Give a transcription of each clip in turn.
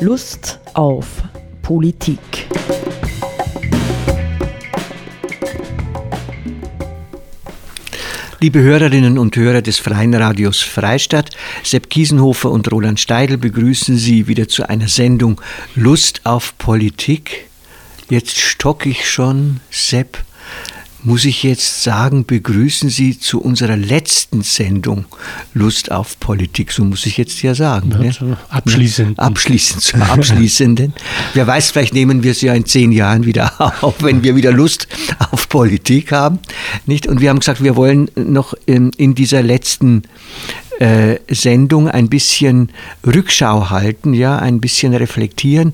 Lust auf Politik. Liebe Hörerinnen und Hörer des Freien Radios Freistadt, Sepp Kiesenhofer und Roland Steidl begrüßen Sie wieder zu einer Sendung Lust auf Politik. Jetzt stock ich schon, Sepp muss ich jetzt sagen, begrüßen Sie zu unserer letzten Sendung Lust auf Politik. So muss ich jetzt ja sagen. Ja, ne? Abschließend. Abschließend, zum Abschließenden. Wer weiß, vielleicht nehmen wir es ja in zehn Jahren wieder auf, wenn wir wieder Lust auf Politik haben. Nicht? Und wir haben gesagt, wir wollen noch in, in dieser letzten äh, Sendung ein bisschen Rückschau halten, ja, ein bisschen reflektieren.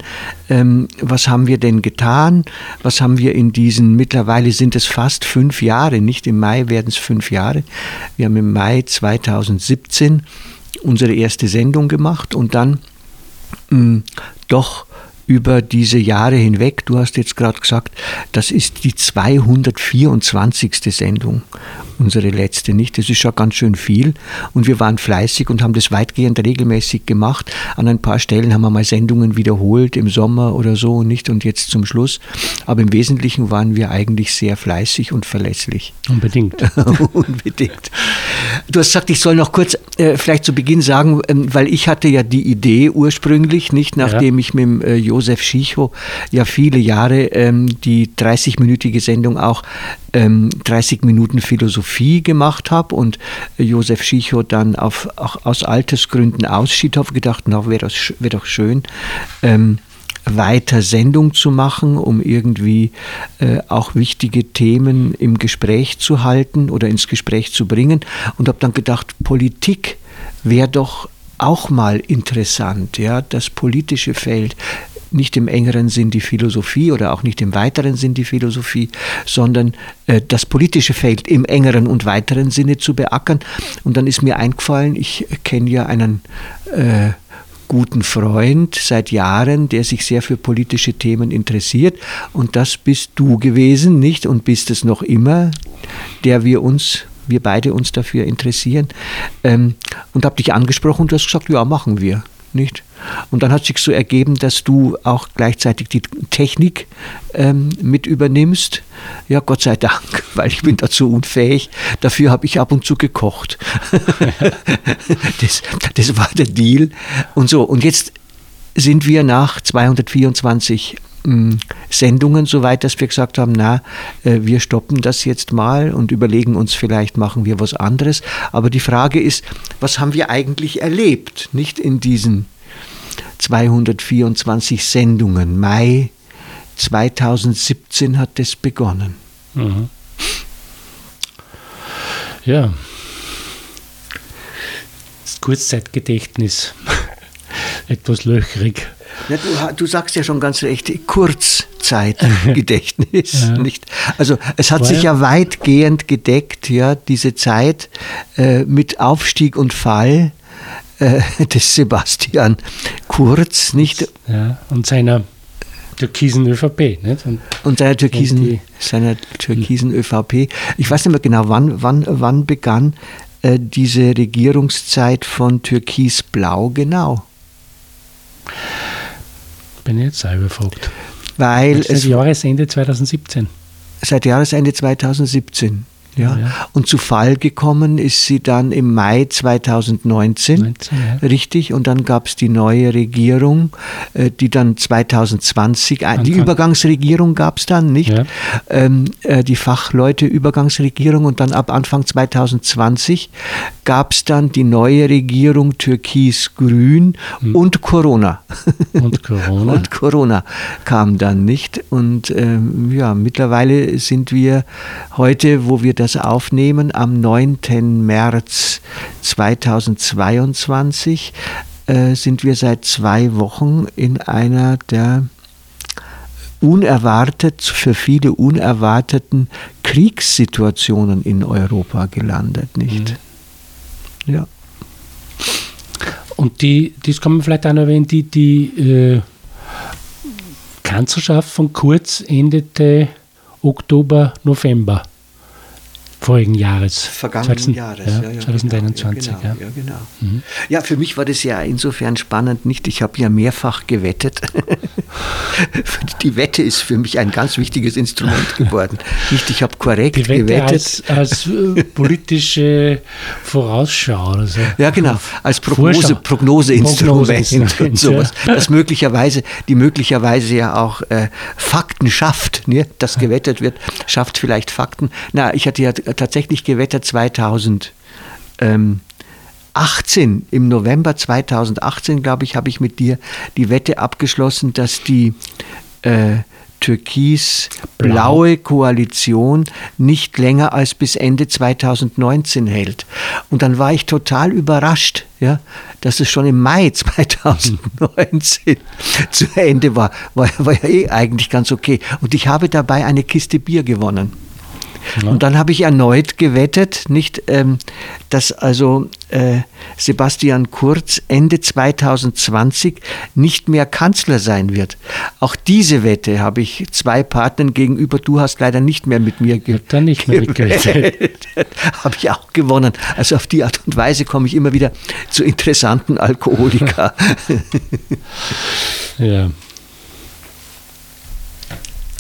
Ähm, was haben wir denn getan? Was haben wir in diesen, mittlerweile sind es fast fünf Jahre, nicht im Mai werden es fünf Jahre. Wir haben im Mai 2017 unsere erste Sendung gemacht und dann mh, hm, doch über diese Jahre hinweg, du hast jetzt gerade gesagt, das ist die 224. Sendung, unsere letzte nicht. Das ist schon ganz schön viel und wir waren fleißig und haben das weitgehend regelmäßig gemacht. An ein paar Stellen haben wir mal Sendungen wiederholt im Sommer oder so nicht und jetzt zum Schluss. Aber im Wesentlichen waren wir eigentlich sehr fleißig und verlässlich. Unbedingt. Unbedingt. Du hast gesagt, ich soll noch kurz äh, vielleicht zu Beginn sagen, ähm, weil ich hatte ja die Idee ursprünglich, nicht nachdem ja. ich mit äh, Josef Schicho ja viele Jahre ähm, die 30-minütige Sendung auch ähm, 30 Minuten Philosophie gemacht habe und Josef Schicho dann auf, aus Altersgründen ausschied, habe gedacht, na, wäre wär doch schön. Ähm, weiter Sendung zu machen, um irgendwie äh, auch wichtige Themen im Gespräch zu halten oder ins Gespräch zu bringen. Und habe dann gedacht, Politik wäre doch auch mal interessant, ja, das politische Feld nicht im engeren Sinn die Philosophie oder auch nicht im weiteren Sinn die Philosophie, sondern äh, das politische Feld im engeren und weiteren Sinne zu beackern. Und dann ist mir eingefallen, ich kenne ja einen äh, guten Freund seit Jahren, der sich sehr für politische Themen interessiert. Und das bist du gewesen, nicht? Und bist es noch immer, der wir uns wir beide uns dafür interessieren. Ähm, und habe dich angesprochen und du hast gesagt, ja, machen wir. Nicht? Und dann hat sich so ergeben, dass du auch gleichzeitig die Technik ähm, mit übernimmst. Ja, Gott sei Dank, weil ich bin dazu unfähig. Dafür habe ich ab und zu gekocht. das, das war der Deal. Und so, und jetzt sind wir nach 224 hm, Sendungen so weit, dass wir gesagt haben, na, äh, wir stoppen das jetzt mal und überlegen uns, vielleicht machen wir was anderes. Aber die Frage ist, was haben wir eigentlich erlebt, nicht in diesen 224 Sendungen. Mai 2017 hat das begonnen. Mhm. Ja. Das Kurzzeitgedächtnis. Etwas löchrig. Ja, du, du, sagst ja schon ganz recht, Kurzzeitgedächtnis. ja. nicht? Also es hat War sich ja weitgehend gedeckt, ja, diese Zeit äh, mit Aufstieg und Fall äh, des Sebastian Kurz, nicht? Ja, und seiner türkisen ÖVP. Nicht? Und, und seiner türkisen, und seiner türkisen ÖVP. Ich weiß nicht mehr genau, wann, wann, wann begann äh, diese Regierungszeit von Türkis-Blau genau? Bin jetzt selber gefragt. Weil seit es Jahresende 2017. Seit Jahresende 2017. Ja. ja. Und zu Fall gekommen ist sie dann im Mai 2019, 19, ja. richtig. Und dann gab es die neue Regierung, äh, die dann 2020, Anfang. die Übergangsregierung gab es dann, nicht? Ja. Ähm, äh, die Fachleute-Übergangsregierung und dann ab Anfang 2020 gab es dann die neue Regierung Türkis-Grün hm. und Corona. Und Corona. und Corona kam dann nicht. Und ähm, ja, mittlerweile sind wir heute, wo wir das aufnehmen, am 9. März 2022, äh, sind wir seit zwei Wochen in einer der unerwartet, für viele unerwarteten Kriegssituationen in Europa gelandet, nicht? Mhm. Ja. Und die, das kann man vielleicht auch noch erwähnen, die, die äh, Kanzlerschaft von Kurz endete Oktober, November. Vorigen Jahres. Vergangenen 2000, Jahres, ja, ja, ja, 2021. Genau, ja. ja, genau. Mhm. ja, für mich war das ja insofern spannend, nicht? Ich habe ja mehrfach gewettet. Die Wette ist für mich ein ganz wichtiges Instrument geworden. Nicht, ich habe korrekt Die Wette gewettet. als, als äh, politische Vorausschau oder so. Ja, genau, als Prognose. Prognoseinstrument Prognoseinstrument, und sowas. Das möglicherweise, die möglicherweise ja auch äh, Fakten schafft. Ne? Das gewettet wird, schafft vielleicht Fakten. Na, ich hatte ja tatsächlich gewettet 2018, im November 2018, glaube ich, habe ich mit dir die Wette abgeschlossen, dass die äh, türkis-blaue Koalition nicht länger als bis Ende 2019 hält. Und dann war ich total überrascht, ja, dass es schon im Mai 2019 zu Ende war. War, war ja eh eigentlich ganz okay. Und ich habe dabei eine Kiste Bier gewonnen. Und dann habe ich erneut gewettet, nicht, ähm, dass also äh, Sebastian Kurz Ende 2020 nicht mehr Kanzler sein wird. Auch diese Wette habe ich zwei Partnern gegenüber. Du hast leider nicht mehr mit mir ge Dann nicht mehr mitgewettet. habe ich auch gewonnen. Also auf die Art und Weise komme ich immer wieder zu interessanten Alkoholiker. Ja.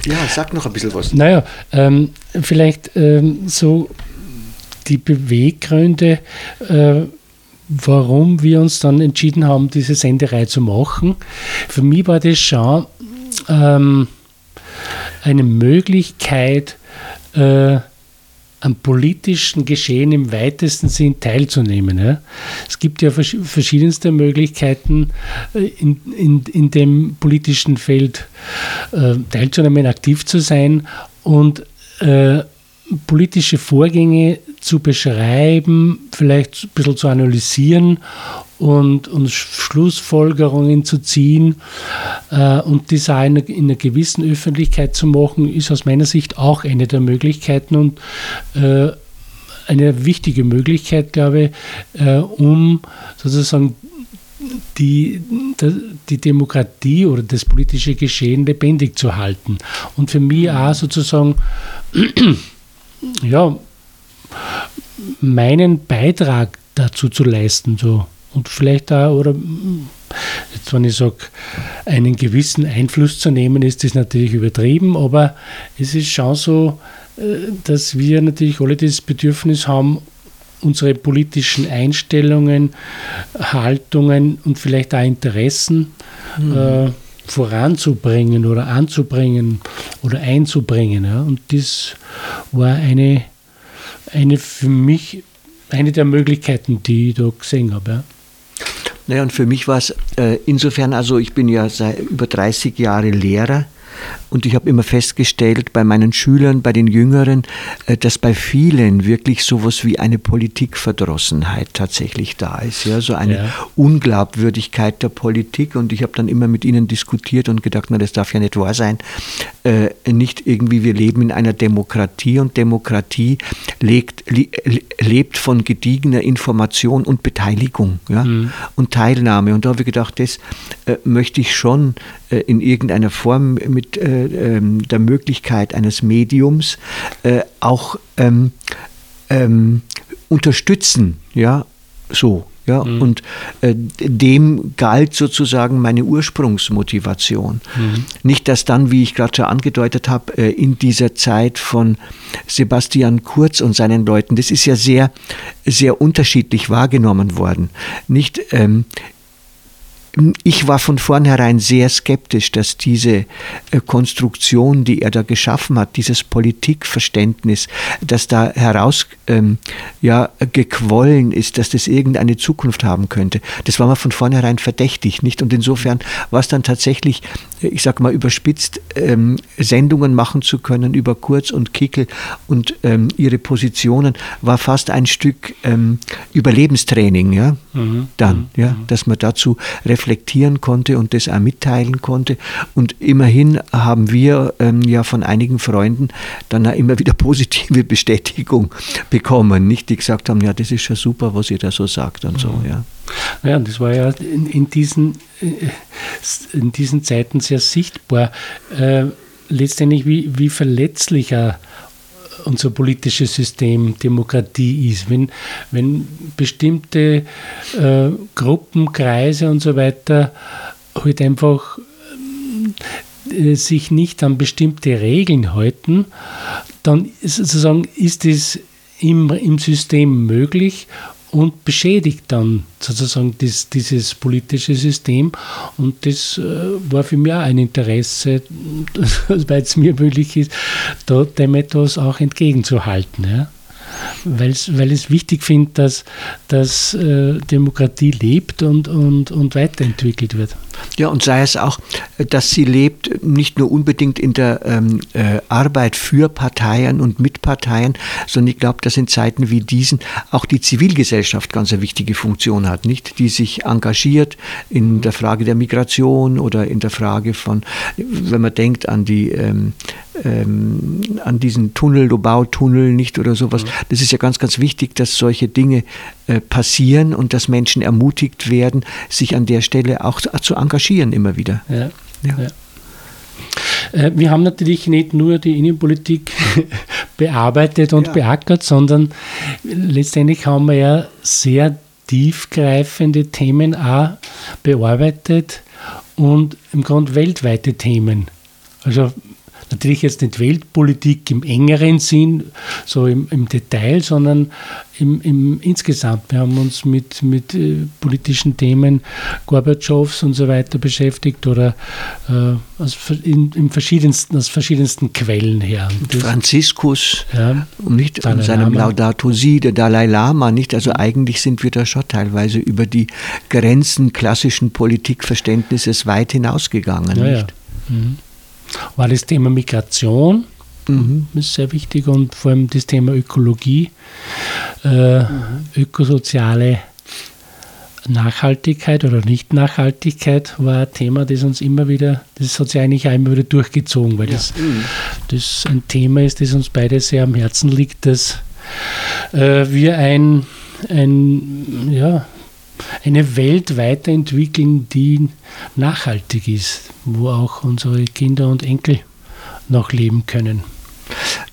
Ja, sag noch ein bisschen was. Naja, ähm, vielleicht ähm, so die Beweggründe, äh, warum wir uns dann entschieden haben, diese Senderei zu machen. Für mich war das schon ähm, eine Möglichkeit, äh, am politischen Geschehen im weitesten Sinn teilzunehmen. Ja. Es gibt ja vers verschiedenste Möglichkeiten, äh, in, in, in dem politischen Feld äh, teilzunehmen, aktiv zu sein und äh, politische Vorgänge zu beschreiben, vielleicht ein bisschen zu analysieren und, und Schlussfolgerungen zu ziehen äh, und das auch in einer, in einer gewissen Öffentlichkeit zu machen, ist aus meiner Sicht auch eine der Möglichkeiten und äh, eine wichtige Möglichkeit, glaube ich, äh, um sozusagen die, die Demokratie oder das politische Geschehen lebendig zu halten. Und für mich auch sozusagen, ja, meinen Beitrag dazu zu leisten. So. Und vielleicht da, oder jetzt wenn ich sage, einen gewissen Einfluss zu nehmen, ist das natürlich übertrieben, aber es ist schon so, dass wir natürlich alle das Bedürfnis haben, unsere politischen Einstellungen, Haltungen und vielleicht auch Interessen mhm. äh, voranzubringen oder anzubringen oder einzubringen. Ja. Und das war eine, eine für mich eine der Möglichkeiten, die ich da gesehen habe. Ja. Naja, und für mich war es äh, insofern, also ich bin ja seit über 30 Jahre Lehrer und ich habe immer festgestellt bei meinen Schülern, bei den Jüngeren, äh, dass bei vielen wirklich sowas wie eine Politikverdrossenheit tatsächlich da ist. Ja, so eine ja. Unglaubwürdigkeit der Politik. Und ich habe dann immer mit ihnen diskutiert und gedacht, na, das darf ja nicht wahr sein. Äh, nicht irgendwie, wir leben in einer Demokratie und Demokratie legt, lebt von gediegener Information und Beteiligung ja, mhm. und Teilnahme. Und da habe ich gedacht, das äh, möchte ich schon äh, in irgendeiner Form mit äh, ähm, der Möglichkeit eines Mediums äh, auch ähm, ähm, unterstützen, ja, so. Ja, mhm. und äh, dem galt sozusagen meine Ursprungsmotivation. Mhm. Nicht, dass dann, wie ich gerade schon angedeutet habe, äh, in dieser Zeit von Sebastian Kurz und seinen Leuten, das ist ja sehr, sehr unterschiedlich wahrgenommen worden. Nicht ähm, ich war von vornherein sehr skeptisch, dass diese äh, Konstruktion, die er da geschaffen hat, dieses Politikverständnis, das da heraus ähm, ja, gequollen ist, dass das irgendeine Zukunft haben könnte. Das war mir von vornherein verdächtig, nicht? Und insofern war es dann tatsächlich, ich sag mal überspitzt, ähm, Sendungen machen zu können über Kurz und Kickel und ähm, ihre Positionen, war fast ein Stück ähm, Überlebenstraining, ja, mhm. dann, ja, mhm. dass man dazu reflektieren konnte und das auch mitteilen konnte. Und immerhin haben wir ähm, ja von einigen Freunden dann auch immer wieder positive Bestätigung bekommen, nicht die gesagt haben, ja, das ist schon super, was ihr da so sagt und mhm. so, ja. Ja, das war ja in, in, diesen, in diesen Zeiten sehr sichtbar. Äh, letztendlich, wie, wie verletzlicher unser politisches System Demokratie ist. Wenn, wenn bestimmte äh, Gruppen, Kreise und so weiter halt einfach äh, sich nicht an bestimmte Regeln halten, dann ist es im, im System möglich und beschädigt dann sozusagen das, dieses politische System. Und das äh, war für mich auch ein Interesse, weil es mir möglich ist, da dem etwas auch entgegenzuhalten. Ja weil ich es wichtig finde, dass, dass äh, Demokratie lebt und, und, und weiterentwickelt wird. Ja, und sei es auch, dass sie lebt, nicht nur unbedingt in der ähm, äh, Arbeit für Parteien und mit Parteien, sondern ich glaube, dass in Zeiten wie diesen auch die Zivilgesellschaft ganz eine wichtige Funktion hat, nicht? Die sich engagiert in der Frage der Migration oder in der Frage von, wenn man denkt an die ähm, ähm, an diesen Tunnel, Lobau-Tunnel nicht oder sowas. Mhm. Das ist ja ganz, ganz wichtig, dass solche Dinge äh, passieren und dass Menschen ermutigt werden, sich an der Stelle auch zu, zu engagieren immer wieder. Ja. ja. ja. Äh, wir haben natürlich nicht nur die Innenpolitik bearbeitet und ja. beackert, sondern letztendlich haben wir ja sehr tiefgreifende Themen auch bearbeitet und im Grunde weltweite Themen. Also Natürlich jetzt nicht Weltpolitik im engeren Sinn, so im, im Detail, sondern im, im, insgesamt. Wir haben uns mit, mit äh, politischen Themen Gorbatschows und so weiter beschäftigt oder äh, aus, in, in, verschiedensten, aus verschiedensten Quellen her. Das, Franziskus, ja, nicht an seinem Lama. Laudato Si, der Dalai Lama, nicht? Also eigentlich sind wir da schon teilweise über die Grenzen klassischen Politikverständnisses weit hinausgegangen, ja, nicht? Ja. Mhm war das Thema Migration. Mhm. ist sehr wichtig und vor allem das Thema Ökologie, äh, mhm. ökosoziale Nachhaltigkeit oder Nicht-Nachhaltigkeit war ein Thema, das uns immer wieder, das hat sich eigentlich auch immer wieder durchgezogen, weil ja. das, mhm. das ein Thema ist, das uns beide sehr am Herzen liegt, dass äh, wir ein, ein ja, eine Welt weiterentwickeln, die nachhaltig ist, wo auch unsere Kinder und Enkel noch leben können.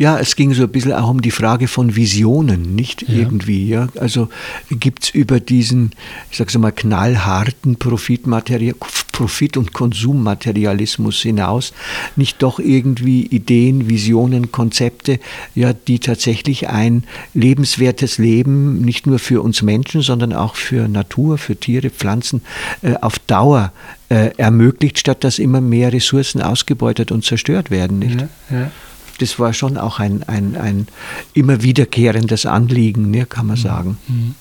Ja, es ging so ein bisschen auch um die Frage von Visionen, nicht ja. irgendwie. Ja? Also gibt es über diesen, ich sage mal, knallharten Profitmaterial, Profit- und Konsummaterialismus hinaus nicht doch irgendwie Ideen, Visionen, Konzepte, ja, die tatsächlich ein lebenswertes Leben nicht nur für uns Menschen, sondern auch für Natur, für Tiere, Pflanzen äh, auf Dauer äh, ermöglicht, statt dass immer mehr Ressourcen ausgebeutet und zerstört werden. Nicht? Ja, ja das war schon auch ein, ein, ein immer wiederkehrendes Anliegen, ne, kann man mhm. sagen. Mhm.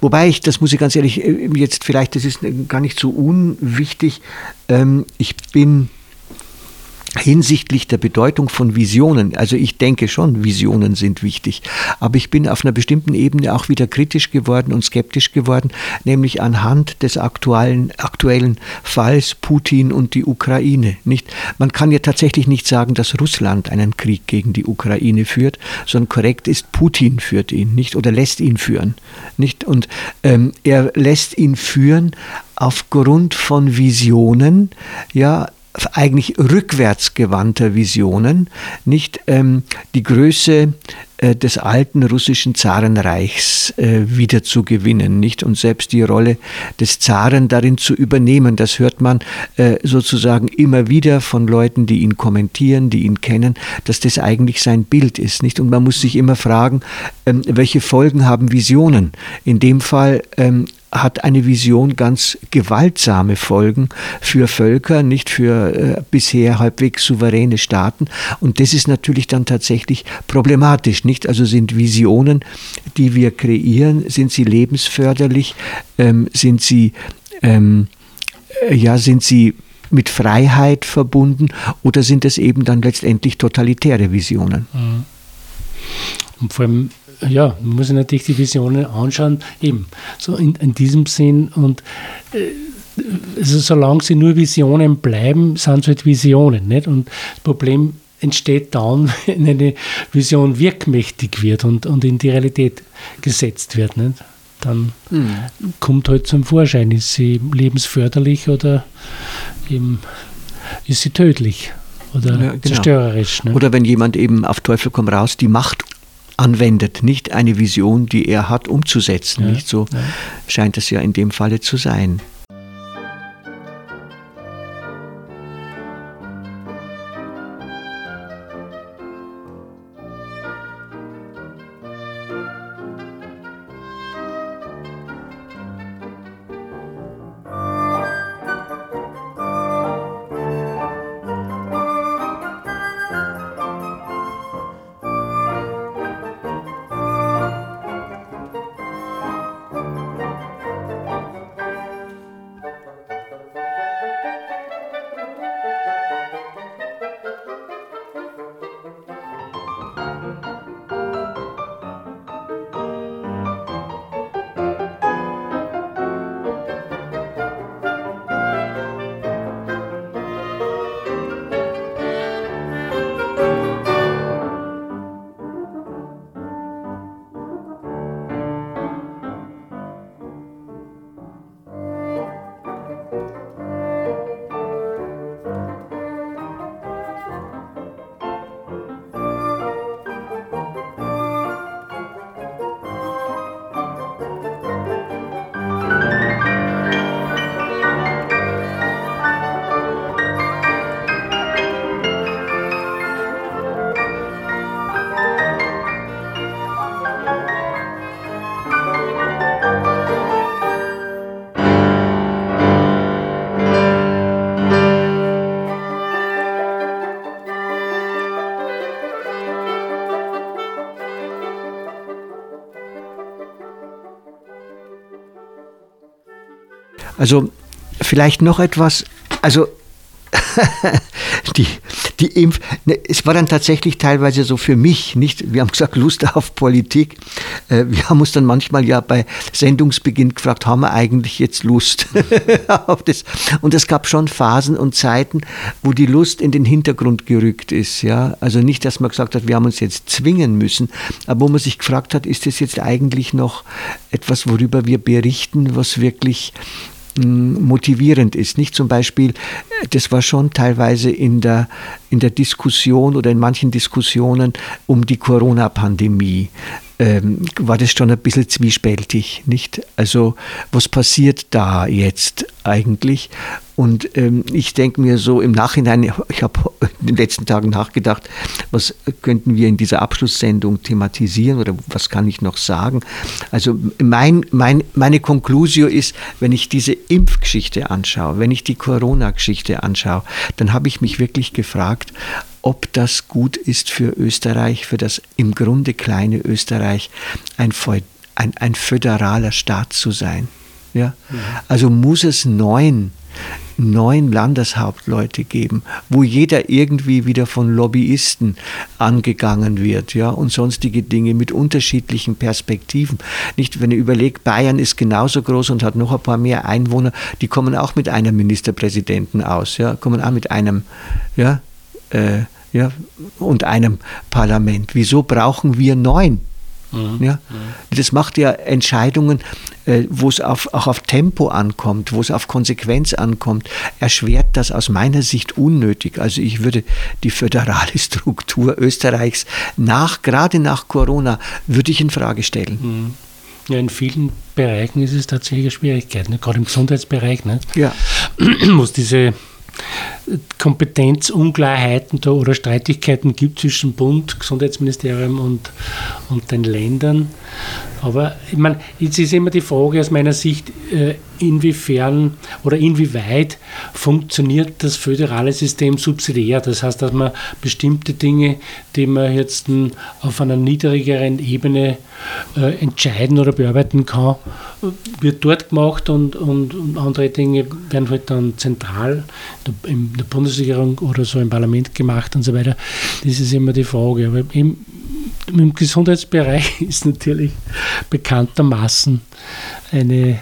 Wobei ich, das muss ich ganz ehrlich, äh, jetzt vielleicht, das ist gar nicht so unwichtig, ähm, ich bin hinsichtlich der Bedeutung von Visionen, also ich denke schon, Visionen sind wichtig, aber ich bin auf einer bestimmten Ebene auch wieder kritisch geworden und skeptisch geworden, nämlich anhand des aktuellen, aktuellen Falls Putin und die Ukraine. Nicht? Man kann ja tatsächlich nicht sagen, dass Russland einen Krieg gegen die Ukraine führt, sondern korrekt ist, Putin führt ihn, nicht? Oder lässt ihn führen. Nicht? Und ähm, er lässt ihn führen aufgrund von Visionen, ja, eigentlich rückwärtsgewandter Visionen, nicht ähm, die Größe äh, des alten russischen Zarenreichs äh, wieder zu gewinnen, nicht und selbst die Rolle des Zaren darin zu übernehmen. Das hört man äh, sozusagen immer wieder von Leuten, die ihn kommentieren, die ihn kennen, dass das eigentlich sein Bild ist, nicht? Und man muss sich immer fragen, ähm, welche Folgen haben Visionen? In dem Fall ähm, hat eine Vision ganz gewaltsame Folgen für Völker, nicht für äh, bisher halbwegs souveräne Staaten. Und das ist natürlich dann tatsächlich problematisch, nicht? Also sind Visionen, die wir kreieren, sind sie lebensförderlich, ähm, sind sie, ähm, äh, ja, sind sie mit Freiheit verbunden oder sind es eben dann letztendlich totalitäre Visionen? Mhm. Und vor allem ja, man muss sich natürlich die Visionen anschauen, eben so in, in diesem Sinn und äh, also solange sie nur Visionen bleiben, sind es halt Visionen. Nicht? Und das Problem entsteht dann, wenn eine Vision wirkmächtig wird und, und in die Realität gesetzt wird. Nicht? Dann mhm. kommt halt zum Vorschein, ist sie lebensförderlich oder eben ist sie tödlich. oder ja, genau. zerstörerisch. Ne? Oder wenn jemand eben auf Teufel komm raus die Macht anwendet, nicht eine Vision, die er hat, umzusetzen. Ja, nicht so ja. scheint es ja in dem Falle zu sein. Also vielleicht noch etwas, also die, die Impf, ne, es war dann tatsächlich teilweise so für mich, nicht, wir haben gesagt, Lust auf Politik. Äh, wir haben uns dann manchmal ja bei Sendungsbeginn gefragt, haben wir eigentlich jetzt Lust auf das? Und es gab schon Phasen und Zeiten, wo die Lust in den Hintergrund gerückt ist, ja. Also nicht, dass man gesagt hat, wir haben uns jetzt zwingen müssen, aber wo man sich gefragt hat, ist das jetzt eigentlich noch etwas, worüber wir berichten, was wirklich motivierend ist. Nicht zum Beispiel, das war schon teilweise in der, in der Diskussion oder in manchen Diskussionen um die Corona-Pandemie ähm, war das schon ein bisschen zwiespältig, nicht? Also was passiert da jetzt eigentlich? Und ähm, ich denke mir so im Nachhinein, ich habe in den letzten Tagen nachgedacht, was könnten wir in dieser Abschlusssendung thematisieren oder was kann ich noch sagen? Also mein, mein, meine Conclusio ist, wenn ich diese Impfgeschichte anschaue, wenn ich die Corona-Geschichte anschaue, dann habe ich mich wirklich gefragt, ob das gut ist für Österreich, für das im Grunde kleine Österreich, ein, ein, ein föderaler Staat zu sein. Ja? Mhm. Also muss es neun neun Landeshauptleute geben, wo jeder irgendwie wieder von Lobbyisten angegangen wird, ja, und sonstige Dinge mit unterschiedlichen Perspektiven. Nicht, wenn ihr überlegt, Bayern ist genauso groß und hat noch ein paar mehr Einwohner, die kommen auch mit einem Ministerpräsidenten aus, ja, kommen auch mit einem, ja, äh, ja, und einem Parlament. Wieso brauchen wir neun? Mhm. Ja? Das macht ja Entscheidungen, äh, wo es auch auf Tempo ankommt, wo es auf Konsequenz ankommt, erschwert das aus meiner Sicht unnötig. Also ich würde die föderale Struktur Österreichs nach, gerade nach Corona, würde ich in Frage stellen. Mhm. Ja, in vielen Bereichen ist es tatsächlich eine Schwierigkeit, ne? gerade im Gesundheitsbereich, ne? ja. es diese Kompetenzungleichheiten da oder Streitigkeiten gibt zwischen Bund, Gesundheitsministerium und, und den Ländern. Aber ich meine, jetzt ist immer die Frage aus meiner Sicht, äh, inwiefern oder inwieweit funktioniert das föderale System subsidiär. Das heißt, dass man bestimmte Dinge, die man jetzt auf einer niedrigeren Ebene äh, entscheiden oder bearbeiten kann, wird dort gemacht und, und, und, andere Dinge werden halt dann zentral in der Bundesregierung oder so im Parlament gemacht und so weiter. Das ist immer die Frage. Aber im, im Gesundheitsbereich ist natürlich bekanntermaßen eine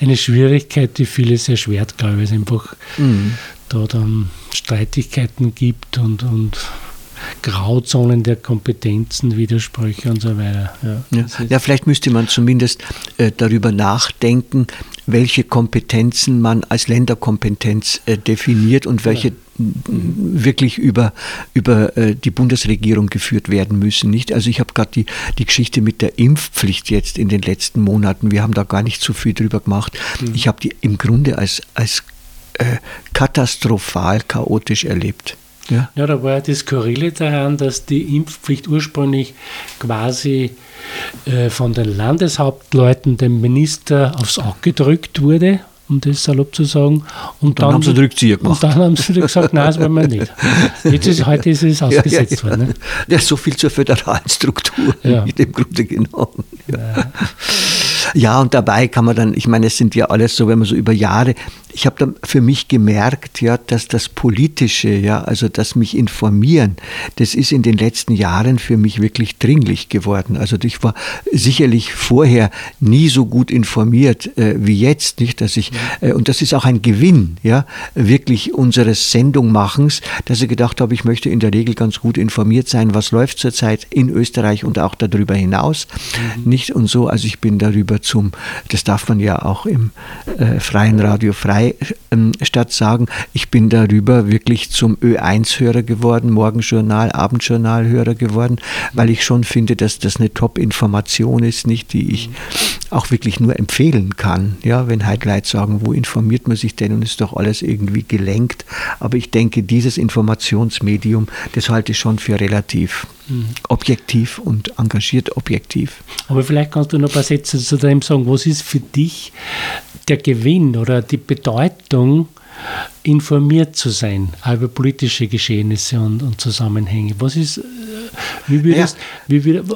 eine Schwierigkeit, die viele sehr schwert, glaube ich, es einfach mhm. da dann Streitigkeiten gibt und, und Grauzonen der Kompetenzen, Widersprüche und so weiter. Ja, ja. ja vielleicht müsste man zumindest äh, darüber nachdenken, welche Kompetenzen man als Länderkompetenz äh, definiert und welche ja wirklich über, über äh, die Bundesregierung geführt werden müssen. Nicht? Also ich habe gerade die, die Geschichte mit der Impfpflicht jetzt in den letzten Monaten, wir haben da gar nicht so viel drüber gemacht. Mhm. Ich habe die im Grunde als, als äh, katastrophal chaotisch erlebt. Ja. ja, da war ja das Skurrile daran, dass die Impfpflicht ursprünglich quasi äh, von den Landeshauptleuten dem Minister aufs Auge gedrückt wurde um das salopp zu sagen. Und dann, dann haben sie Rückzieher gemacht. Und dann haben sie gesagt, nein, das wollen wir nicht. Jetzt ist, heute ist es ausgesetzt ja, ja, ja. worden. Ne? Ja, so viel zur föderalen Struktur, ja. im Grunde genommen. Ja, und dabei kann man dann, ich meine, es sind ja alles so, wenn man so über Jahre ich habe dann für mich gemerkt, ja, dass das Politische, ja, also das mich informieren, das ist in den letzten Jahren für mich wirklich dringlich geworden. Also ich war sicherlich vorher nie so gut informiert äh, wie jetzt, nicht, dass ich äh, und das ist auch ein Gewinn, ja, wirklich unseres Sendungmachens, dass ich gedacht habe, ich möchte in der Regel ganz gut informiert sein, was läuft zurzeit in Österreich und auch darüber hinaus, mhm. nicht und so. Also ich bin darüber zum, das darf man ja auch im äh, freien Radio frei Freistadt sagen, ich bin darüber wirklich zum Ö1-Hörer geworden, Morgenjournal, Abendjournal-Hörer geworden, weil ich schon finde, dass das eine Top-Information ist, nicht, die ich auch wirklich nur empfehlen kann. Ja, wenn halt Leute sagen, wo informiert man sich denn und ist doch alles irgendwie gelenkt. Aber ich denke, dieses Informationsmedium, das halte ich schon für relativ mhm. objektiv und engagiert objektiv. Aber vielleicht kannst du noch ein paar Sätze zu dem sagen. Was ist für dich der Gewinn oder die Bedeutung, informiert zu sein über politische Geschehnisse und, und Zusammenhänge? Was ist, äh, wie würdest, ja. wie würdest,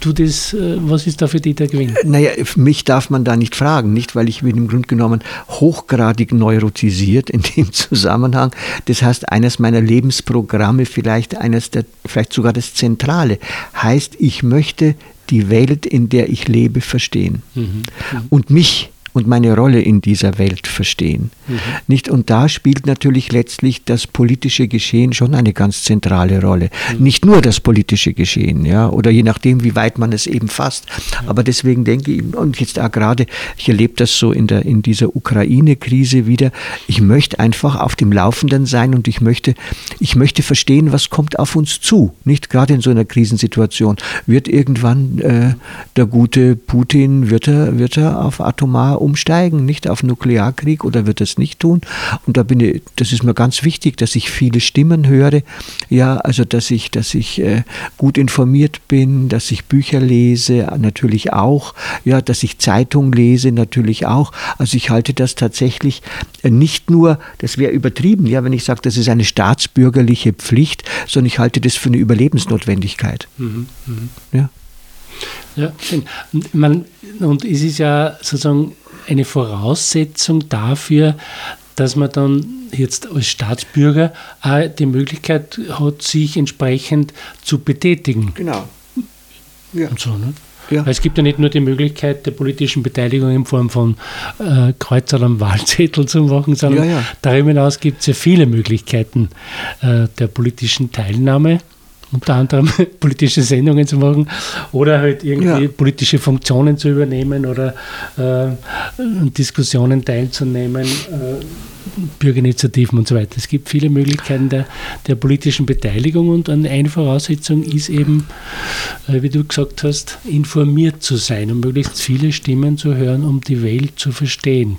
du das, äh, was ist da für dich der Gewinn? Naja, mich darf man da nicht fragen, nicht, weil ich bin im Grunde genommen hochgradig neurotisiert in dem Zusammenhang. Das heißt, eines meiner Lebensprogramme, vielleicht eines der, vielleicht sogar das Zentrale, heißt, ich möchte die Welt, in der ich lebe, verstehen. Mhm. Mhm. Und mich und meine Rolle in dieser Welt verstehen. Mhm. Nicht? Und da spielt natürlich letztlich das politische Geschehen schon eine ganz zentrale Rolle. Mhm. Nicht nur das politische Geschehen, ja, oder je nachdem, wie weit man es eben fasst. Mhm. Aber deswegen denke ich, und jetzt auch gerade, ich erlebe das so in, der, in dieser Ukraine-Krise wieder, ich möchte einfach auf dem Laufenden sein und ich möchte, ich möchte verstehen, was kommt auf uns zu. Nicht gerade in so einer Krisensituation. Wird irgendwann äh, der gute Putin, wird er, wird er auf atomar umsteigen, nicht auf Nuklearkrieg oder wird es nicht tun? Und da bin ich, das ist mir ganz wichtig, dass ich viele Stimmen höre, ja, also dass ich, dass ich äh, gut informiert bin, dass ich Bücher lese, natürlich auch, ja, dass ich Zeitung lese, natürlich auch. Also ich halte das tatsächlich äh, nicht nur, das wäre übertrieben, ja, wenn ich sage, das ist eine staatsbürgerliche Pflicht, sondern ich halte das für eine Überlebensnotwendigkeit. Mhm, mh. Ja. Ja, schön. Man, und es ist ja sozusagen eine Voraussetzung dafür, dass man dann jetzt als Staatsbürger auch die Möglichkeit hat, sich entsprechend zu betätigen. Genau. Ja. Und so, ne? Ja. Weil es gibt ja nicht nur die Möglichkeit der politischen Beteiligung in Form von äh, Kreuzern am Wahlzettel zu machen, sondern ja, ja. darüber hinaus gibt es ja viele Möglichkeiten äh, der politischen Teilnahme unter anderem politische Sendungen zu machen oder halt irgendwie ja. politische Funktionen zu übernehmen oder äh, Diskussionen teilzunehmen, äh, Bürgerinitiativen und so weiter. Es gibt viele Möglichkeiten der, der politischen Beteiligung und eine Voraussetzung ist eben, äh, wie du gesagt hast, informiert zu sein und möglichst viele Stimmen zu hören, um die Welt zu verstehen.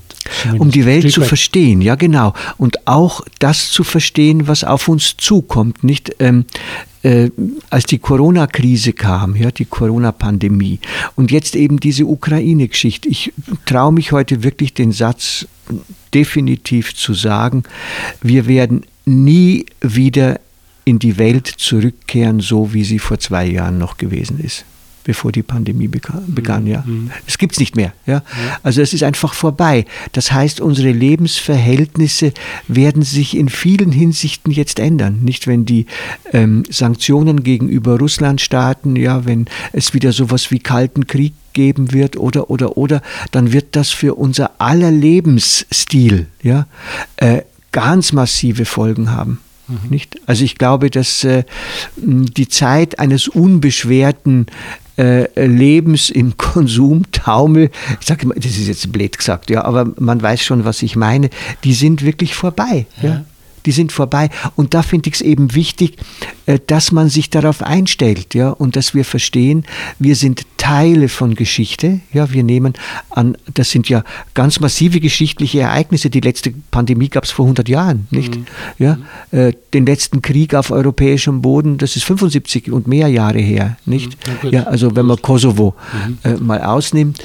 Um die Welt zu verstehen, ja genau. Und auch das zu verstehen, was auf uns zukommt. Nicht ähm, äh, als die Corona-Krise kam, ja, die Corona-Pandemie und jetzt eben diese Ukraine-Geschichte. Ich traue mich heute wirklich den Satz definitiv zu sagen, wir werden nie wieder in die Welt zurückkehren, so wie sie vor zwei Jahren noch gewesen ist bevor die Pandemie begann. Mhm. Ja. Mhm. Es gibt es nicht mehr. Ja. Also es ist einfach vorbei. Das heißt, unsere Lebensverhältnisse werden sich in vielen Hinsichten jetzt ändern. Nicht, wenn die ähm, Sanktionen gegenüber Russland starten, ja, wenn es wieder sowas wie Kalten Krieg geben wird oder oder oder, dann wird das für unser aller Lebensstil ja, äh, ganz massive Folgen haben. Mhm. Nicht? Also ich glaube, dass äh, die Zeit eines unbeschwerten äh, Lebens im Konsumtaumel, ich sage immer, das ist jetzt blöd gesagt, ja, aber man weiß schon, was ich meine, die sind wirklich vorbei. Ja. ja. Die sind vorbei. Und da finde ich es eben wichtig, äh, dass man sich darauf einstellt, ja, und dass wir verstehen, wir sind Teile von Geschichte, ja, wir nehmen an, das sind ja ganz massive geschichtliche Ereignisse. Die letzte Pandemie gab es vor 100 Jahren, nicht? Mhm. Ja, äh, den letzten Krieg auf europäischem Boden, das ist 75 und mehr Jahre her, nicht? Mhm. Ja, also wenn man Kosovo mhm. äh, mal ausnimmt,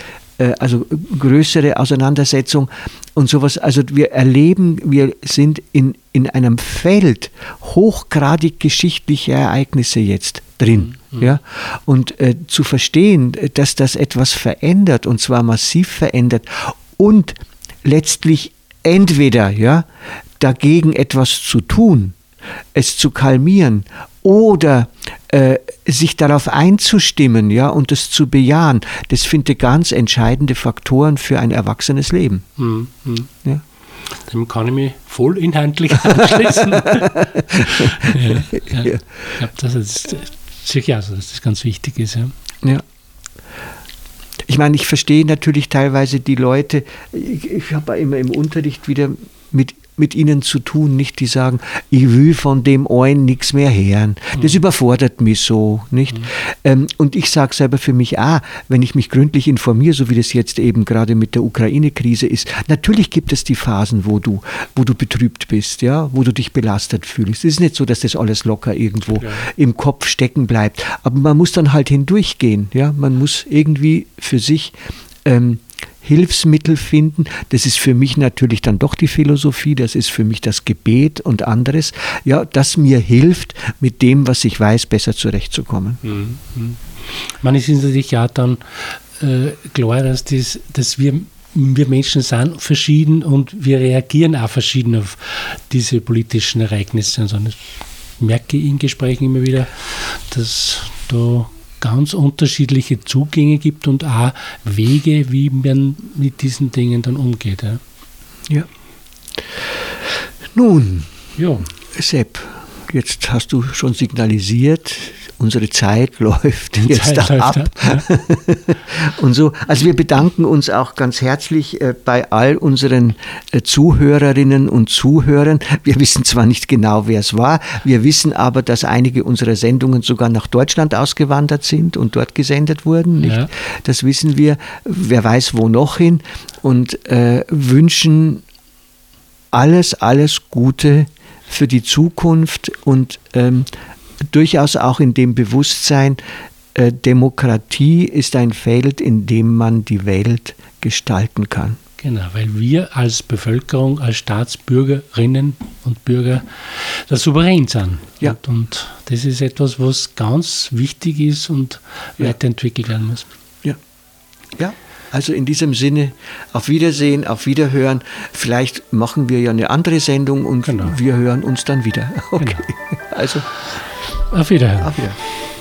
also größere Auseinandersetzung und sowas. Also wir erleben, wir sind in, in einem Feld hochgradig geschichtlicher Ereignisse jetzt drin. Mhm. Ja? Und äh, zu verstehen, dass das etwas verändert und zwar massiv verändert und letztlich entweder ja, dagegen etwas zu tun, es zu kalmieren oder äh, sich darauf einzustimmen, ja, und es zu bejahen, das finde ich ganz entscheidende Faktoren für ein erwachsenes Leben. Mhm. Ja. Dem kann ich mich voll inhaltlich anschließen. ja, ja. ja. Ich glaube, das ist sicher also, dass das ganz wichtig ist. Ja. ja. Ich meine, ich verstehe natürlich teilweise die Leute, ich, ich habe immer im Unterricht wieder mit mit ihnen zu tun, nicht die sagen, ich will von dem einen nichts mehr hören. Das mhm. überfordert mich so, nicht? Mhm. Ähm, und ich sage selber für mich, ah, wenn ich mich gründlich informiere, so wie das jetzt eben gerade mit der Ukraine-Krise ist, natürlich gibt es die Phasen, wo du, wo du betrübt bist, ja, wo du dich belastet fühlst. Es ist nicht so, dass das alles locker irgendwo ja. im Kopf stecken bleibt. Aber man muss dann halt hindurchgehen, ja. Man muss irgendwie für sich ähm, Hilfsmittel finden. Das ist für mich natürlich dann doch die Philosophie, das ist für mich das Gebet und anderes, ja, das mir hilft, mit dem, was ich weiß, besser zurechtzukommen. Mhm. Man ist natürlich ja dann äh, klar, dass, das, dass wir wir Menschen sind verschieden und wir reagieren auch verschieden auf diese politischen Ereignisse. Also das merke in Gesprächen immer wieder, dass da ganz unterschiedliche Zugänge gibt und auch Wege, wie man mit diesen Dingen dann umgeht. Ja. ja. Nun, ja. Sepp, jetzt hast du schon signalisiert, unsere Zeit läuft Die jetzt Zeit ab. Läuft, ja. und so, also wir bedanken uns auch ganz herzlich äh, bei all unseren äh, Zuhörerinnen und Zuhörern. Wir wissen zwar nicht genau, wer es war, wir wissen aber, dass einige unserer Sendungen sogar nach Deutschland ausgewandert sind und dort gesendet wurden. Ja. Das wissen wir. Wer weiß, wo noch hin und äh, wünschen alles, alles Gute für die Zukunft und ähm, durchaus auch in dem Bewusstsein, äh, Demokratie ist ein Feld, in dem man die Welt gestalten kann. Genau, weil wir als Bevölkerung, als Staatsbürgerinnen und Bürger der Souverän sind. Ja. Und, und, das ist etwas, was ganz wichtig ist und ja. weiterentwickelt werden muss. Ja. Ja. Also in diesem Sinne, auf Wiedersehen, auf Wiederhören. Vielleicht machen wir ja eine andere Sendung und genau. wir hören uns dann wieder. Okay. Genau. Also auf Wiederhören. Auf Wiederhören.